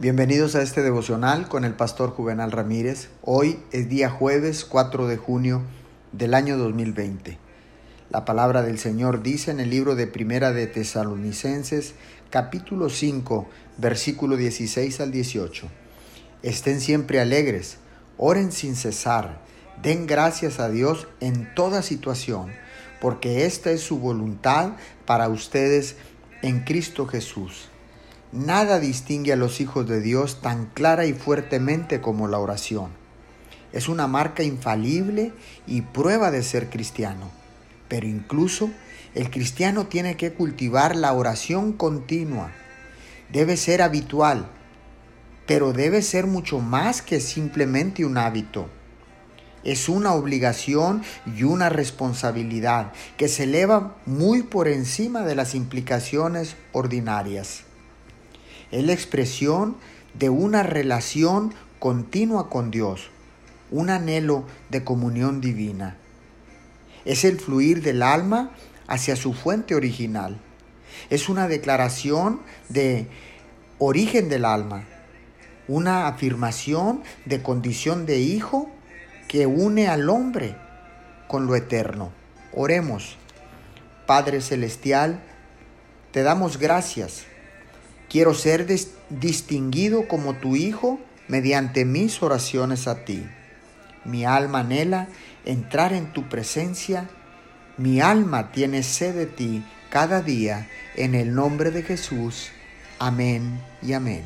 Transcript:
Bienvenidos a este devocional con el pastor Juvenal Ramírez. Hoy es día jueves 4 de junio del año 2020. La palabra del Señor dice en el libro de Primera de Tesalonicenses, capítulo 5, versículo 16 al 18. Estén siempre alegres, oren sin cesar, den gracias a Dios en toda situación, porque esta es su voluntad para ustedes en Cristo Jesús. Nada distingue a los hijos de Dios tan clara y fuertemente como la oración. Es una marca infalible y prueba de ser cristiano. Pero incluso el cristiano tiene que cultivar la oración continua. Debe ser habitual, pero debe ser mucho más que simplemente un hábito. Es una obligación y una responsabilidad que se eleva muy por encima de las implicaciones ordinarias es la expresión de una relación continua con Dios, un anhelo de comunión divina. Es el fluir del alma hacia su fuente original. Es una declaración de origen del alma, una afirmación de condición de hijo que une al hombre con lo eterno. Oremos. Padre Celestial, te damos gracias Quiero ser distinguido como tu Hijo mediante mis oraciones a ti. Mi alma anhela entrar en tu presencia. Mi alma tiene sed de ti cada día. En el nombre de Jesús. Amén y amén.